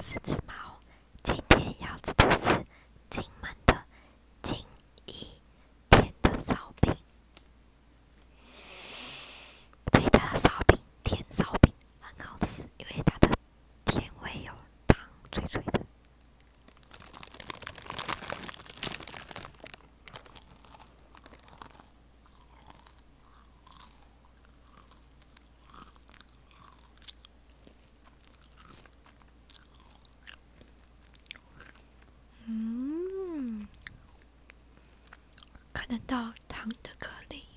because it's 难道糖的颗粒。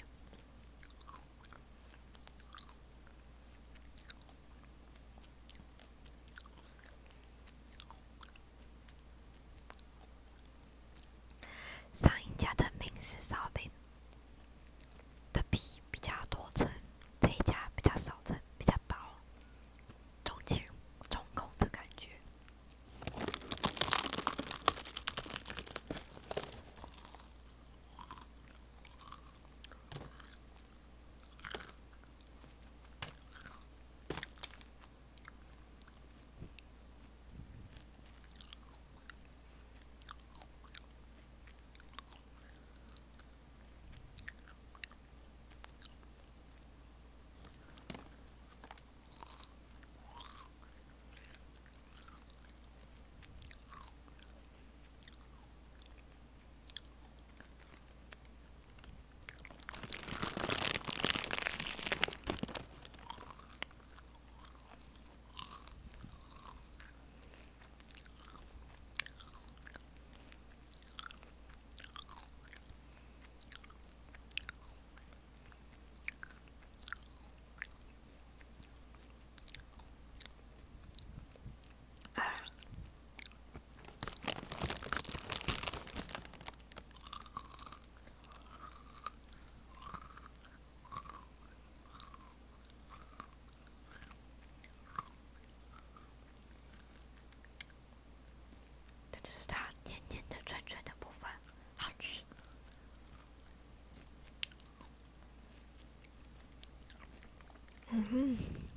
Mm-hmm.